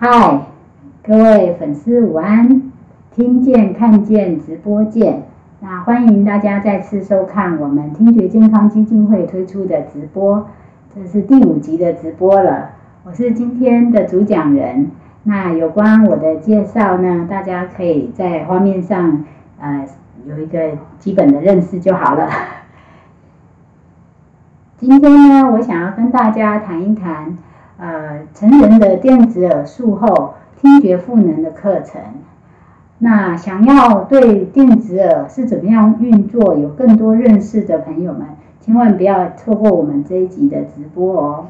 嗨，各位粉丝午安！听见看见直播见，那欢迎大家再次收看我们听觉健康基金会推出的直播，这是第五集的直播了。我是今天的主讲人。那有关我的介绍呢，大家可以在画面上呃有一个基本的认识就好了。今天呢，我想要跟大家谈一谈。呃，成人的电子耳术后听觉赋能的课程。那想要对电子耳是怎么样运作有更多认识的朋友们，千万不要错过我们这一集的直播哦。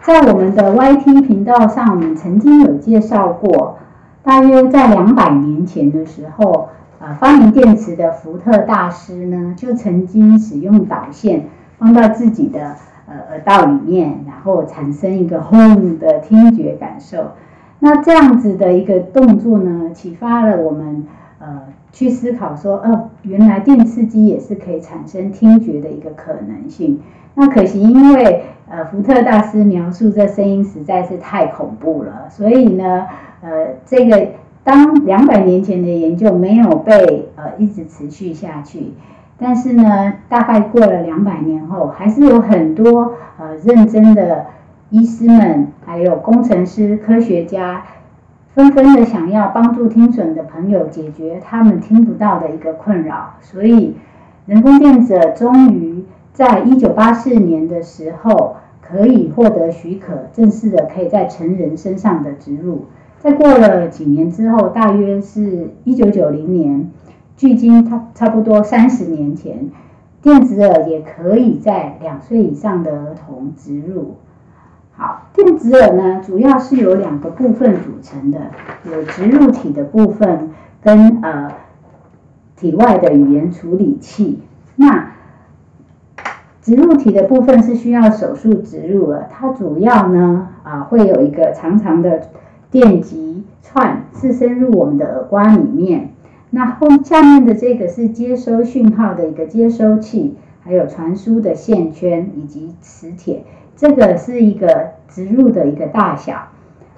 在我们的 YT 频道上，我们曾经有介绍过，大约在两百年前的时候，呃，发明电池的福特大师呢，就曾经使用导线放到自己的。呃，耳道里面，然后产生一个轰的听觉感受。那这样子的一个动作呢，启发了我们呃去思考说，哦，原来电刺激也是可以产生听觉的一个可能性。那可惜因为呃福特大师描述这声音实在是太恐怖了，所以呢，呃，这个当两百年前的研究没有被呃一直持续下去。但是呢，大概过了两百年后，还是有很多呃认真的医师们，还有工程师、科学家，纷纷的想要帮助听损的朋友解决他们听不到的一个困扰。所以，人工电子终于在一九八四年的时候，可以获得许可，正式的可以在成人身上的植入。在过了几年之后，大约是一九九零年。距今差差不多三十年前，电子耳也可以在两岁以上的儿童植入。好，电子耳呢，主要是由两个部分组成的，有植入体的部分跟呃体外的语言处理器。那植入体的部分是需要手术植入的，它主要呢啊会有一个长长的电极串是深入我们的耳瓜里面。那后下面的这个是接收讯号的一个接收器，还有传输的线圈以及磁铁，这个是一个植入的一个大小。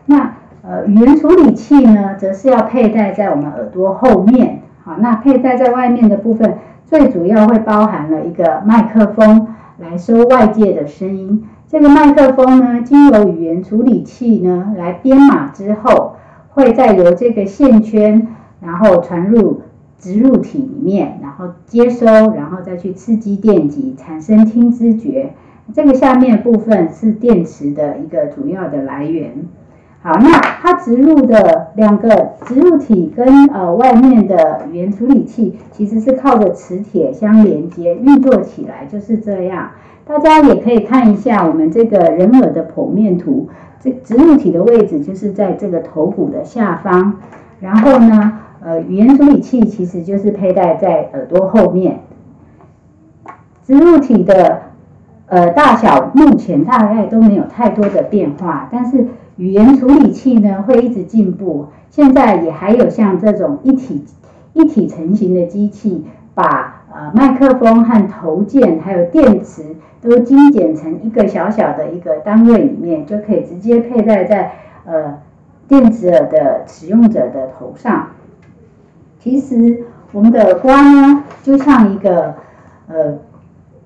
那呃语言处理器呢，则是要佩戴在我们耳朵后面。好，那佩戴在外面的部分，最主要会包含了一个麦克风来收外界的声音。这个麦克风呢，经由语言处理器呢来编码之后，会再由这个线圈。然后传入植入体里面，然后接收，然后再去刺激电极，产生听知觉。这个下面部分是电池的一个主要的来源。好，那它植入的两个植入体跟呃外面的语言处理器，其实是靠着磁铁相连接，运作起来就是这样。大家也可以看一下我们这个人耳的剖面图，这植入体的位置就是在这个头骨的下方，然后呢。呃，语言处理器其实就是佩戴在耳朵后面。植入体的呃大小目前大概都没有太多的变化，但是语言处理器呢会一直进步。现在也还有像这种一体一体成型的机器，把呃麦克风和头件还有电池都精简成一个小小的一个单位里面，就可以直接佩戴在呃电子耳的使用者的头上。其实我们的耳瓜呢，就像一个呃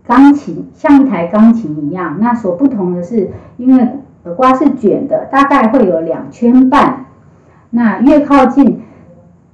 钢琴，像一台钢琴一样。那所不同的是，因为耳瓜是卷的，大概会有两圈半。那越靠近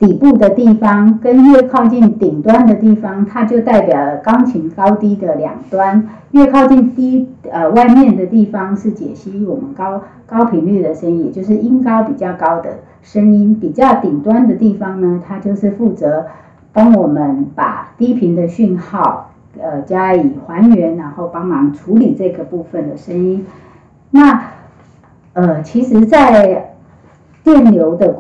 底部的地方，跟越靠近顶端的地方，它就代表了钢琴高低的两端。越靠近低呃外面的地方，是解析我们高高频率的声音，也就是音高比较高的。声音比较顶端的地方呢，它就是负责帮我们把低频的讯号呃加以还原，然后帮忙处理这个部分的声音。那呃，其实，在电流的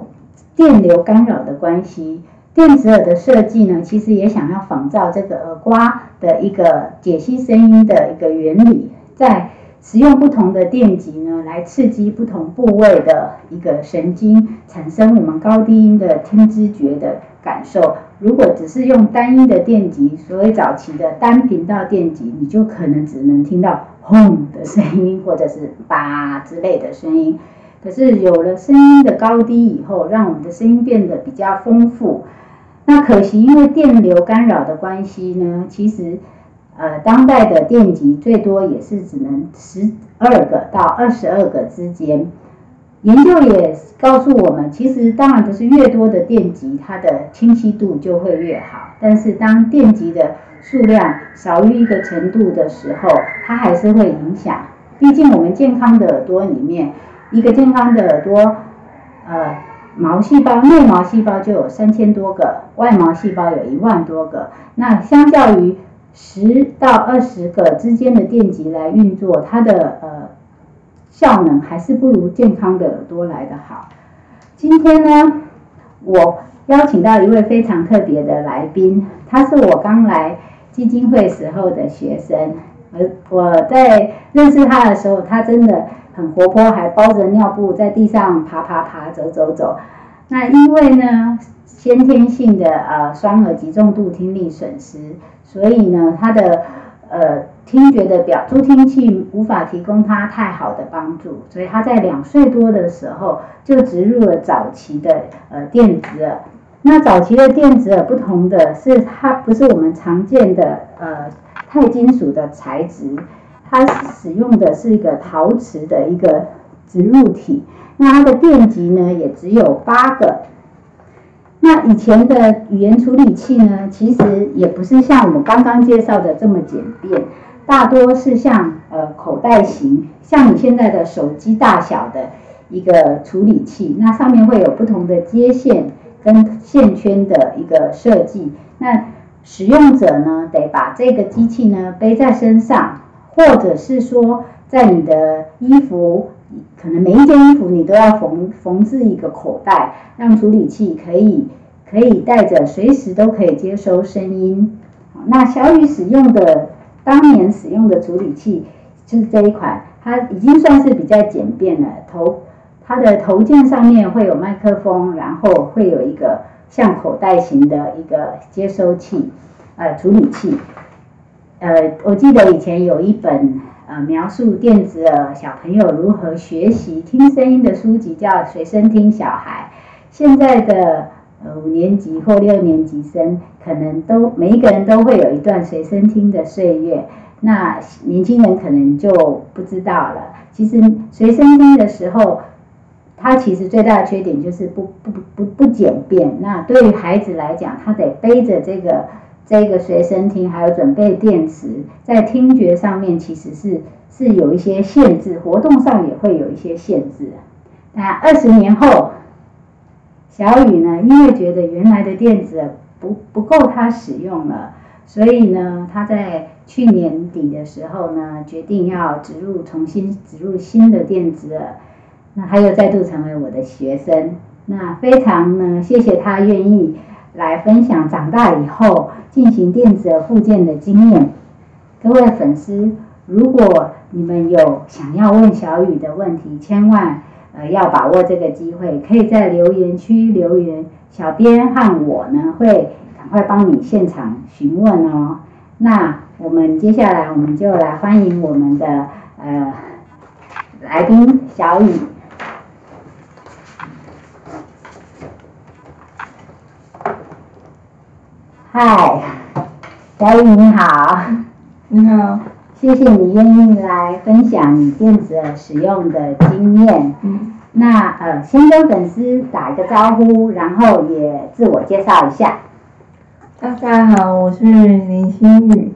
电流干扰的关系，电子耳的设计呢，其实也想要仿照这个耳瓜的一个解析声音的一个原理，在。使用不同的电极呢，来刺激不同部位的一个神经，产生我们高低音的听知觉的感受。如果只是用单一的电极，所谓早期的单频道电极，你就可能只能听到轰的声音，或者是吧之类的声音。可是有了声音的高低以后，让我们的声音变得比较丰富。那可惜因为电流干扰的关系呢，其实呃当代的电极最多也是只能十二个到二十二个之间。研究也告诉我们，其实当然不是越多的电极，它的清晰度就会越好。但是当电极的数量少于一个程度的时候，它还是会影响。毕竟我们健康的耳朵里面，一个健康的耳朵，呃，毛细胞内毛细胞就有三千多个，外毛细胞有一万多个。那相较于十到二十个之间的电极来运作，它的呃。效能还是不如健康的耳朵来得好。今天呢，我邀请到一位非常特别的来宾，他是我刚来基金会时候的学生。而我在认识他的时候，他真的很活泼，还包着尿布在地上爬爬爬、走走走。那因为呢，先天性的呃双耳极重度听力损失，所以呢，他的呃。听觉的表助听器无法提供他太好的帮助，所以他在两岁多的时候就植入了早期的呃电子耳。那早期的电子耳不同的是，它不是我们常见的呃钛金属的材质，它使用的是一个陶瓷的一个植入体。那它的电极呢也只有八个。那以前的语言处理器呢，其实也不是像我们刚刚介绍的这么简便。大多是像呃口袋型，像你现在的手机大小的一个处理器，那上面会有不同的接线跟线圈的一个设计。那使用者呢，得把这个机器呢背在身上，或者是说在你的衣服，可能每一件衣服你都要缝缝制一个口袋，让处理器可以可以带着，随时都可以接收声音。那小雨使用的。当年使用的处理器就是这一款，它已经算是比较简便了。头它的头件上面会有麦克风，然后会有一个像口袋型的一个接收器，呃，处理器。呃，我记得以前有一本呃描述电子小朋友如何学习听声音的书籍，叫《随身听小孩》。现在的。呃，五年级或六年级生可能都每一个人都会有一段随身听的岁月，那年轻人可能就不知道了。其实随身听的时候，它其实最大的缺点就是不不不不简便。那对于孩子来讲，他得背着这个这个随身听，还有准备电池，在听觉上面其实是是有一些限制，活动上也会有一些限制。那二十年后。小雨呢，因为觉得原来的电子不不够他使用了，所以呢，他在去年底的时候呢，决定要植入重新植入新的电子耳。那他又再度成为我的学生，那非常呢，谢谢他愿意来分享长大以后进行电子耳复健的经验。各位粉丝，如果你们有想要问小雨的问题，千万。呃，要把握这个机会，可以在留言区留言，小编和我呢会赶快帮你现场询问哦。那我们接下来我们就来欢迎我们的呃来宾小雨。嗨，小雨你好。你好。谢谢你愿意来分享你电子耳使用的经验。嗯，那呃，先跟粉丝打一个招呼，然后也自我介绍一下。大家好，我是林心雨，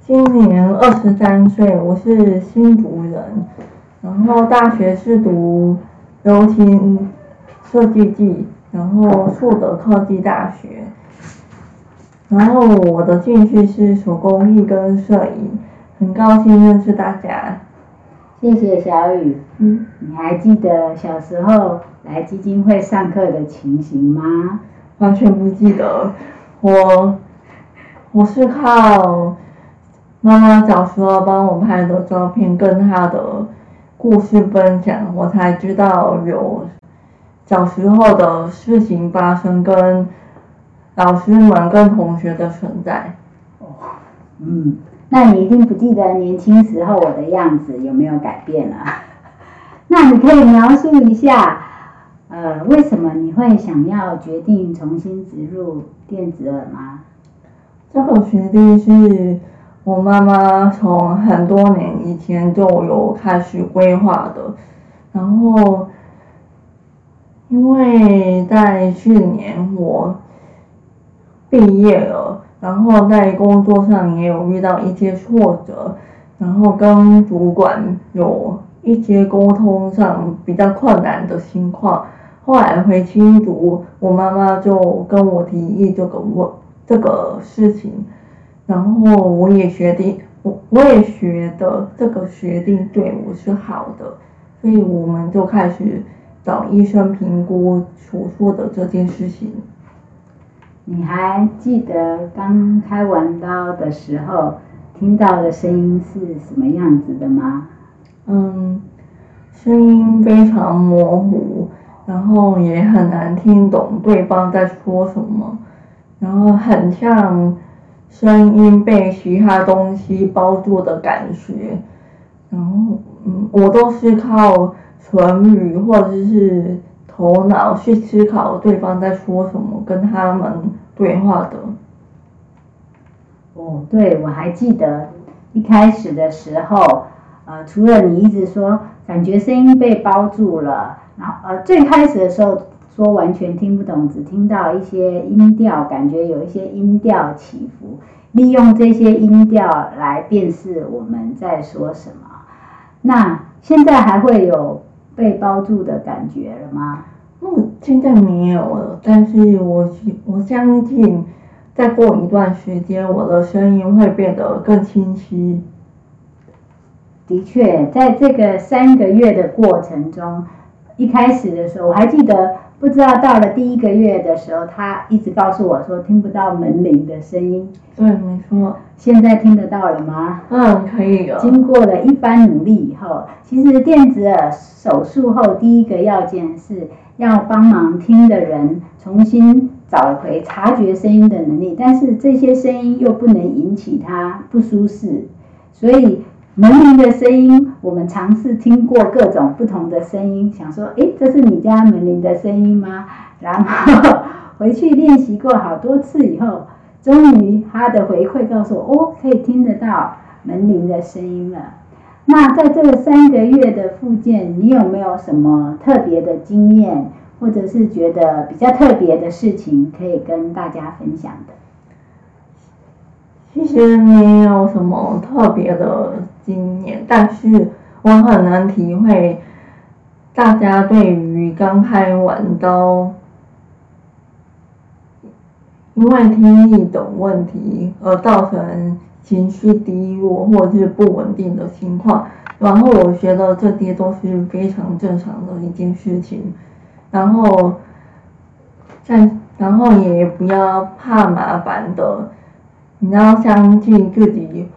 今年二十三岁，我是新竹人，然后大学是读流行设计系，然后树德科技大学，然后我的兴趣是手工艺跟摄影。很高兴认识大家，谢谢小雨。嗯，你还记得小时候来基金会上课的情形吗？完全不记得，我我是靠妈妈小时候帮我拍的照片跟她的故事分享，我才知道有小时候的事情发生，跟老师们跟同学的存在。哦，嗯。那你一定不记得年轻时候我的样子有没有改变了？那你可以描述一下，呃，为什么你会想要决定重新植入电子耳吗？这个决定是我妈妈从很多年以前就有开始规划的，然后因为在去年我毕业了，然后在工作上也有遇到一些挫折，然后跟主管有一些沟通上比较困难的情况，后来回新竹，我妈妈就跟我提议这个问这个事情，然后我也决定，我我也觉得这个决定对我是好的，所以我们就开始找医生评估所说的这件事情。你还记得刚开完刀的时候听到的声音是什么样子的吗？嗯，声音非常模糊，然后也很难听懂对方在说什么，然后很像声音被其他东西包住的感觉，然后嗯，我都是靠唇语或者是头脑去思考对方在说什么，跟他们对话的。哦，对，我还记得一开始的时候，呃，除了你一直说感觉声音被包住了，然后呃，最开始的时候说完全听不懂，只听到一些音调，感觉有一些音调起伏，利用这些音调来辨识我们在说什么。那现在还会有被包住的感觉了吗？嗯，现在没有了，但是我我相信，再过一段时间，我的声音会变得更清晰。的确，在这个三个月的过程中，一开始的时候，我还记得，不知道到了第一个月的时候，他一直告诉我说听不到门铃的声音。对，没错。现在听得到了吗？嗯，可以了。经过了一番努力以后，其实电子耳手术后第一个要件是要帮忙听的人重新找回察觉声音的能力，但是这些声音又不能引起他不舒适，所以。门铃的声音，我们尝试听过各种不同的声音，想说，诶，这是你家门铃的声音吗？然后回去练习过好多次以后，终于他的回馈告诉我，哦，可以听得到门铃的声音了。那在这三个月的复健，你有没有什么特别的经验，或者是觉得比较特别的事情可以跟大家分享的？其实没有什么特别的经验，但是我很能体会大家对于刚开完刀，因为听力等问题而造成情绪低落或者是不稳定的情况。然后我觉得这些都是非常正常的一件事情，然后在然后也不要怕麻烦的。你要相信自己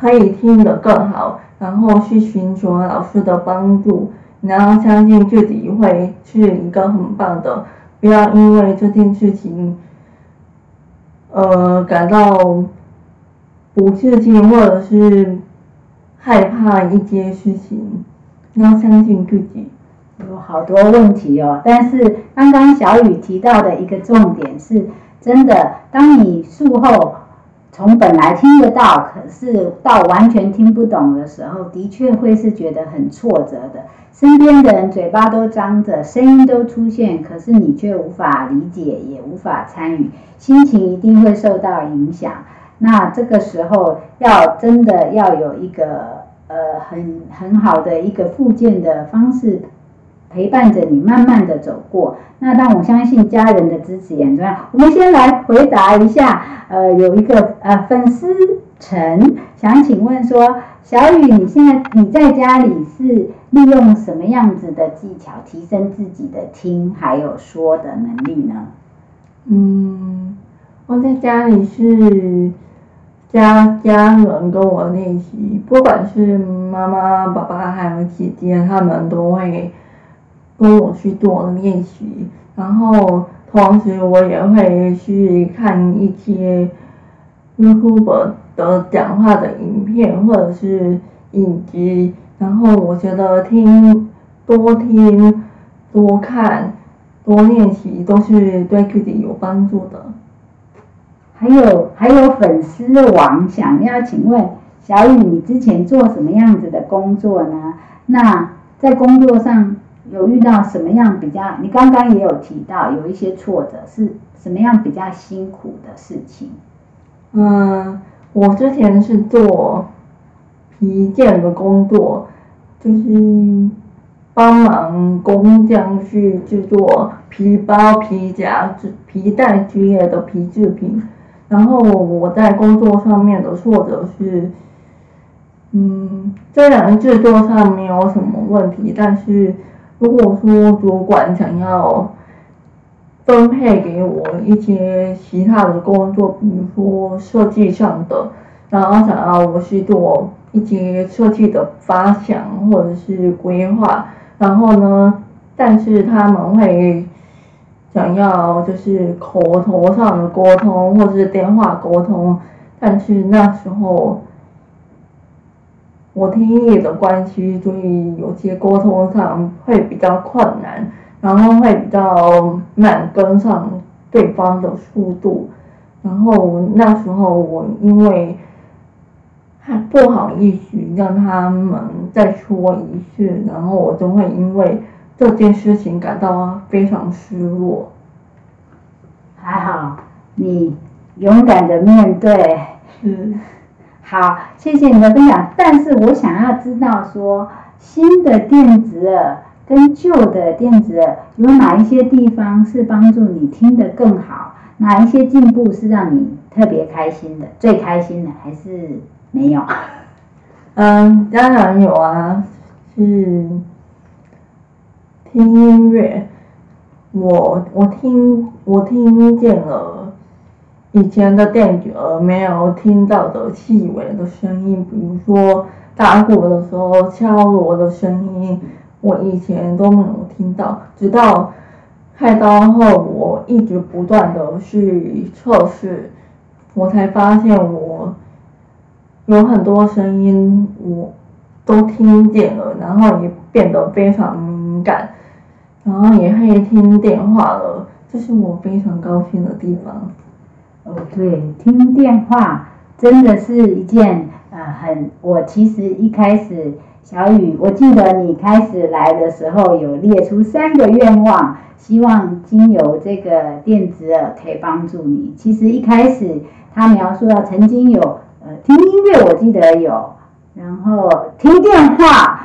可以听得更好，然后去寻求老师的帮助。你要相信自己会是一个很棒的，不要因为这件事情，呃，感到不自信或者是害怕一件事情。要相信自己。有好多问题哦，但是刚刚小雨提到的一个重点是。真的，当你术后从本来听得到，可是到完全听不懂的时候，的确会是觉得很挫折的。身边的人嘴巴都张着，声音都出现，可是你却无法理解，也无法参与，心情一定会受到影响。那这个时候，要真的要有一个呃很很好的一个复健的方式。陪伴着你，慢慢的走过。那当我相信家人的支持也很重要。我们先来回答一下，呃，有一个呃粉丝陈想请问说，小雨，你现在你在家里是利用什么样子的技巧提升自己的听还有说的能力呢？嗯，我在家里是家家人跟我练习，不管是妈妈、爸爸还有姐姐，他们都会。跟我去做练习，然后同时我也会去看一些 YouTube 的讲话的影片或者是影集，然后我觉得听多听多看多练习都是对自己有帮助的。还有还有粉丝网想要请问小雨，你之前做什么样子的工作呢？那在工作上有遇到什么样比较？你刚刚也有提到有一些挫折，是什么样比较辛苦的事情？嗯，我之前是做皮件的工作，就是帮忙工匠去制作皮包、皮夹、皮带之类的皮制品。然后我在工作上面的挫折是，嗯，虽然制作上没有什么问题，但是如果说主管想要分配给我一些其他的工作，比如说设计上的，然后想要我去做一些设计的发想或者是规划，然后呢，但是他们会。想要就是口头上的沟通，或者是电话沟通，但是那时候我听力的关系，所以有些沟通上会比较困难，然后会比较慢跟上对方的速度，然后那时候我因为还不好意思让他们再说一次，然后我就会因为。这件事情感到非常失落。还好你勇敢的面对。嗯。好，谢谢你的分享。但是我想要知道，说新的电子耳跟旧的电子耳有哪一些地方是帮助你听得更好？哪一些进步是让你特别开心的？最开心的还是没有？嗯，当然有啊，是。听音乐，我我听我听见了以前的电子耳没有听到的细微的声音，比如说打鼓的时候敲锣的声音，我以前都没有听到。直到开刀后，我一直不断的去测试，我才发现我有很多声音我都听见了，然后也变得非常敏感。然后也可以听电话了，这是我非常高兴的地方。哦，对，听电话真的是一件呃很……我其实一开始小雨，我记得你开始来的时候有列出三个愿望，希望经由这个电子耳可以帮助你。其实一开始他描述到曾经有呃听音乐，我记得有，然后听电话。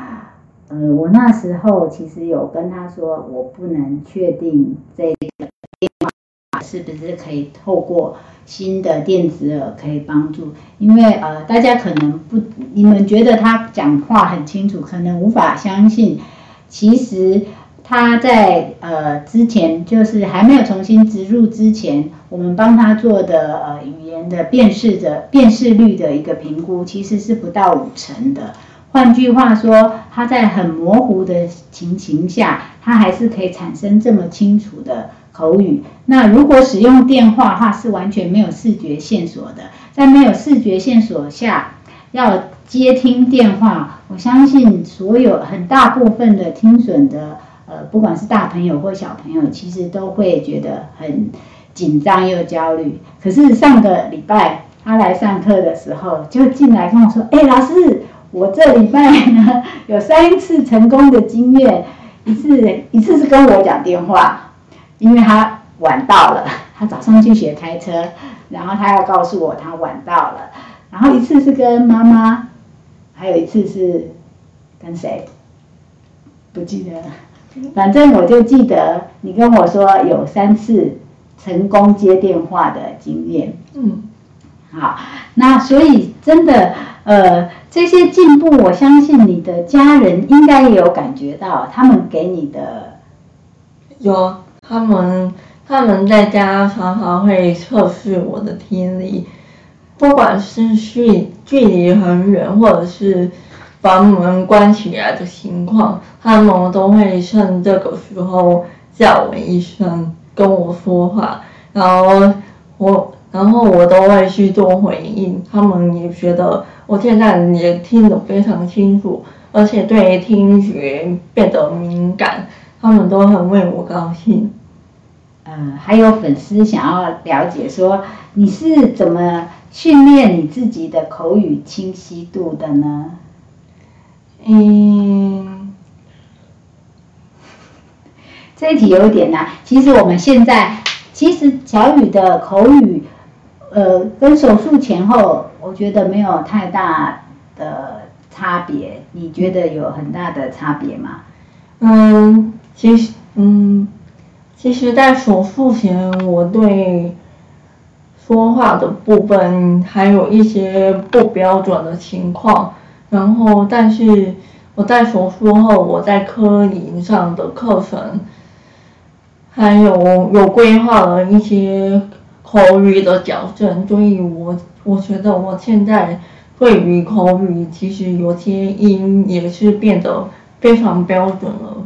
呃，我那时候其实有跟他说，我不能确定这个电话是不是可以透过新的电子耳可以帮助，因为呃，大家可能不，你们觉得他讲话很清楚，可能无法相信，其实他在呃之前就是还没有重新植入之前，我们帮他做的呃语言的辨识的辨识率的一个评估，其实是不到五成的。换句话说，他在很模糊的情形下，他还是可以产生这么清楚的口语。那如果使用电话话，是完全没有视觉线索的。在没有视觉线索下，要接听电话，我相信所有很大部分的听损的，呃，不管是大朋友或小朋友，其实都会觉得很紧张又焦虑。可是上个礼拜他来上课的时候，就进来跟我说：“哎，老师。”我这礼拜呢 有三次成功的经验，一次一次是跟我讲电话，因为他晚到了，他早上去学开车，然后他要告诉我他晚到了，然后一次是跟妈妈，还有一次是跟谁？不记得了，反正我就记得你跟我说有三次成功接电话的经验。嗯，好，那所以真的。呃，这些进步，我相信你的家人应该也有感觉到，他们给你的有，他们他们在家常常会测试我的听力，不管是距距离很远，或者是把门关起来的情况，他们都会趁这个时候叫我一声，跟我说话，然后我然后我都会去做回应，他们也觉得。我现在也听得非常清楚，而而且对听觉变得敏感，他们都很为我高兴。嗯，还有粉丝想要了解说，你是怎么训练你自己的口语清晰度的呢？嗯，这一题有点难。其实我们现在，其实小雨的口语，呃，跟手术前后，我觉得没有太大的差别。你觉得有很大的差别吗？嗯，其实，嗯。其实，在手术前，我对说话的部分还有一些不标准的情况。然后，但是我在手术后，我在科研上的课程，还有有规划了一些口语的矫正，所以我我觉得我现在对于口语，其实有些音也是变得非常标准了，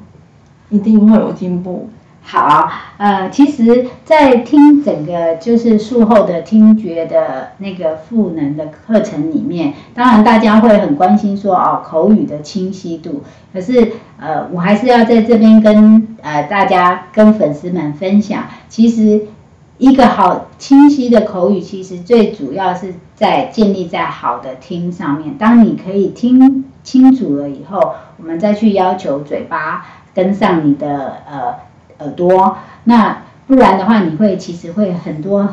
一定会有进步。好，呃，其实，在听整个就是术后的听觉的那个赋能的课程里面，当然大家会很关心说哦，口语的清晰度。可是，呃，我还是要在这边跟呃大家、跟粉丝们分享，其实一个好清晰的口语，其实最主要是在建立在好的听上面。当你可以听清楚了以后，我们再去要求嘴巴跟上你的呃。耳朵，那不然的话，你会其实会很多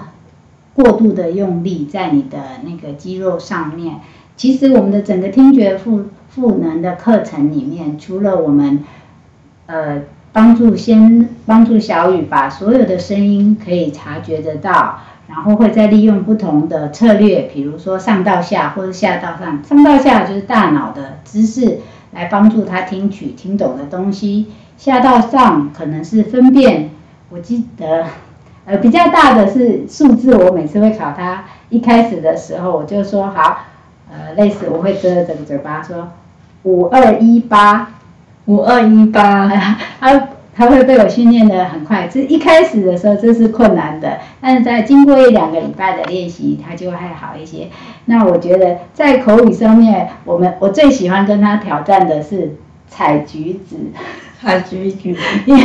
过度的用力在你的那个肌肉上面。其实我们的整个听觉赋赋能的课程里面，除了我们呃帮助先帮助小雨把所有的声音可以察觉得到，然后会再利用不同的策略，比如说上到下或者下到上，上到下就是大脑的姿势来帮助他听取听懂的东西。下到上可能是分辨，我记得，呃，比较大的是数字，我每次会考他。一开始的时候我就说好，呃，类似我会遮着嘴巴说五二一八，五二一八，他他会被我训练的很快。这一开始的时候这是困难的，但是在经过一两个礼拜的练习，他就会好一些。那我觉得在口语上面，我们我最喜欢跟他挑战的是采橘子。采橘子，因为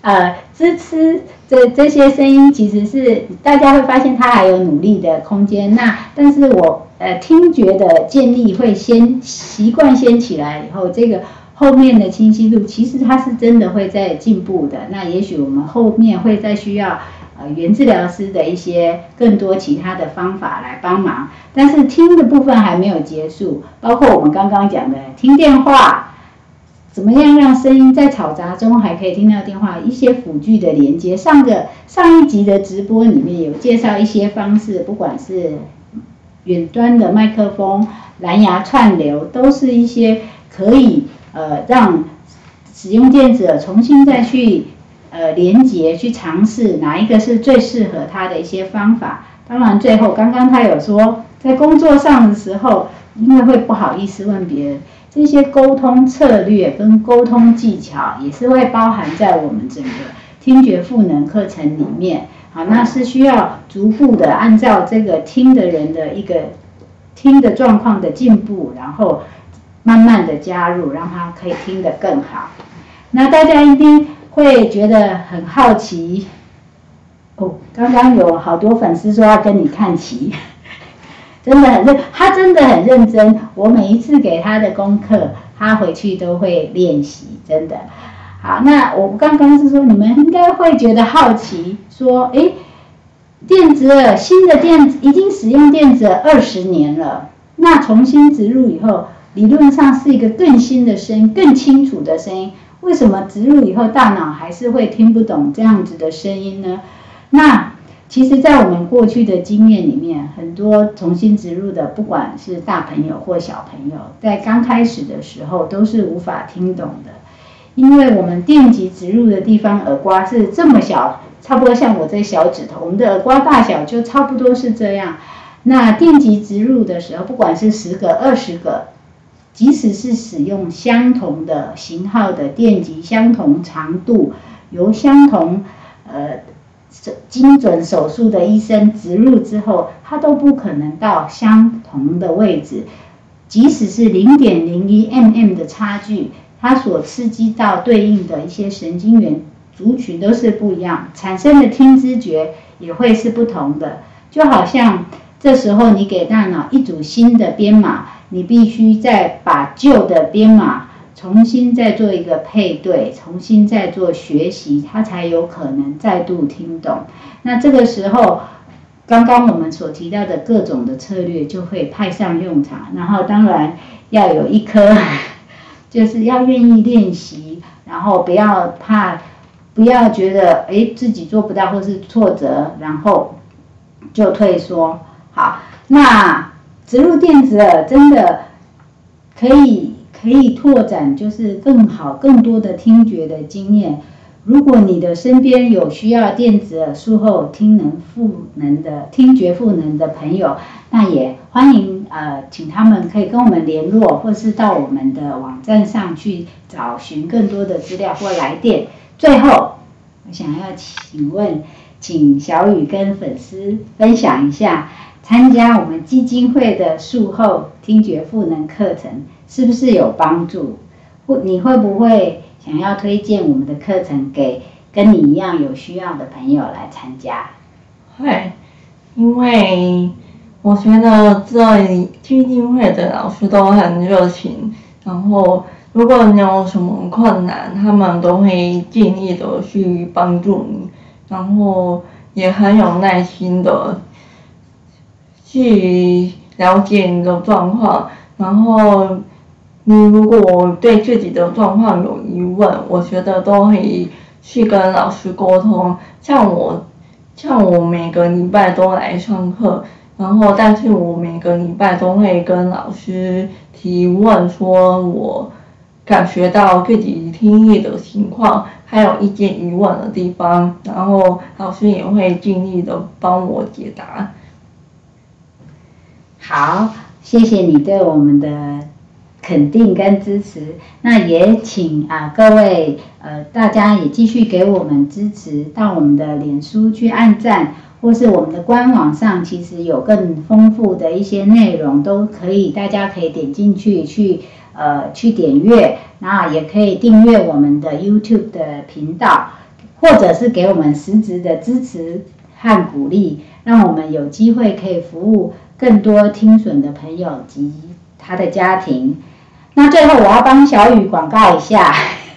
呃，支持这这些声音其实是大家会发现他还有努力的空间。那但是我呃听觉的建立会先习惯先起来以后，这个后面的清晰度其实它是真的会在进步的。那也许我们后面会再需要呃原治疗师的一些更多其他的方法来帮忙。但是听的部分还没有结束，包括我们刚刚讲的听电话。怎么样让声音在嘈杂中还可以听到电话？一些辅具的连接。上个上一集的直播里面有介绍一些方式，不管是远端的麦克风、蓝牙串流，都是一些可以呃让使用电子重新再去呃连接、去尝试哪一个是最适合他的一些方法。当然，最后刚刚他有说，在工作上的时候，因为会不好意思问别人。这些沟通策略跟沟通技巧也是会包含在我们整个听觉赋能课程里面。好，那是需要逐步的按照这个听的人的一个听的状况的进步，然后慢慢的加入，让他可以听得更好。那大家一定会觉得很好奇哦，刚刚有好多粉丝说要跟你看齐。真的很认，他真的很认真。我每一次给他的功课，他回去都会练习，真的。好，那我刚刚是说，你们应该会觉得好奇，说，哎，电子新的电子已经使用电子耳二十年了，那重新植入以后，理论上是一个更新的声音，更清楚的声音，为什么植入以后大脑还是会听不懂这样子的声音呢？那？其实，在我们过去的经验里面，很多重新植入的，不管是大朋友或小朋友，在刚开始的时候都是无法听懂的，因为我们电极植入的地方耳刮是这么小，差不多像我这小指头，我们的耳刮大小就差不多是这样。那电极植入的时候，不管是十个、二十个，即使是使用相同的型号的电极、相同长度、由相同呃。精准手术的医生植入之后，它都不可能到相同的位置，即使是零点零一 mm 的差距，它所刺激到对应的一些神经元族群都是不一样，产生的听知觉也会是不同的。就好像这时候你给大脑一组新的编码，你必须再把旧的编码重新再做一个配对，重新再做学习，它才有可能再度听懂。那这个时候。刚刚我们所提到的各种的策略就会派上用场，然后当然要有一颗，就是要愿意练习，然后不要怕，不要觉得哎自己做不到或是挫折，然后就退缩。好，那植入电子耳真的可以可以拓展，就是更好更多的听觉的经验。如果你的身边有需要电子耳术后听能赋能的听觉赋能的朋友，那也欢迎呃，请他们可以跟我们联络，或是到我们的网站上去找寻更多的资料或来电。最后，我想要请问，请小雨跟粉丝分享一下，参加我们基金会的术后听觉赋能课程是不是有帮助？或你会不会？想要推荐我们的课程给跟你一样有需要的朋友来参加，会，因为我觉得这基金会的老师都很热情，然后如果你有什么困难，他们都会尽力的去帮助你，然后也很有耐心的去了解你的状况，然后。你如果对自己的状况有疑问，我觉得都可以去跟老师沟通。像我，像我每个礼拜都来上课，然后但是我每个礼拜都会跟老师提问，说我感觉到自己听力的情况，还有一些疑问的地方，然后老师也会尽力的帮我解答。好，谢谢你对我们的。肯定跟支持，那也请啊各位呃大家也继续给我们支持，到我们的脸书去按赞，或是我们的官网上，其实有更丰富的一些内容都可以，大家可以点进去去呃去点阅，那也可以订阅我们的 YouTube 的频道，或者是给我们实质的支持和鼓励，让我们有机会可以服务更多听损的朋友及他的家庭。那最后我要帮小雨广告一下，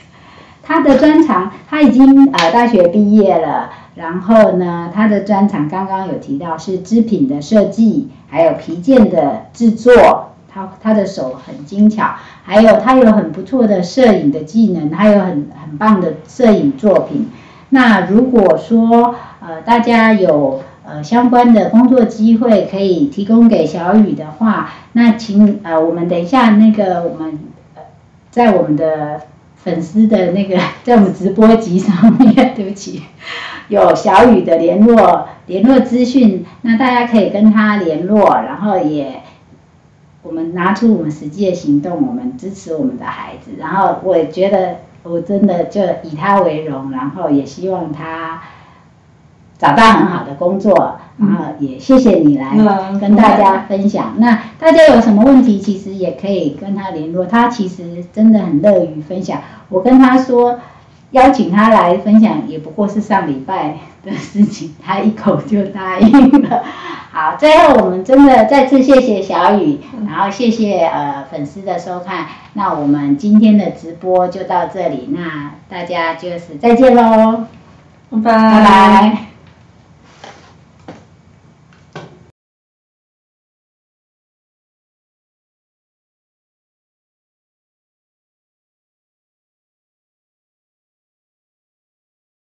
他的专长他已经呃大学毕业了，然后呢他的专长刚刚有提到是织品的设计，还有皮件的制作，他他的手很精巧，还有他有很不错的摄影的技能，还有很很棒的摄影作品。那如果说呃大家有。呃，相关的工作机会可以提供给小雨的话，那请呃，我们等一下那个我们呃，在我们的粉丝的那个在我们直播集上面，对不起，有小雨的联络联络资讯，那大家可以跟他联络，然后也我们拿出我们实际的行动，我们支持我们的孩子，然后我觉得我真的就以他为荣，然后也希望他。找到很好的工作，然后也谢谢你来跟大家分享。那大家有什么问题，其实也可以跟他联络，他其实真的很乐于分享。我跟他说邀请他来分享，也不过是上礼拜的事情，他一口就答应了。好，最后我们真的再次谢谢小雨，然后谢谢呃粉丝的收看。那我们今天的直播就到这里，那大家就是再见喽，拜拜。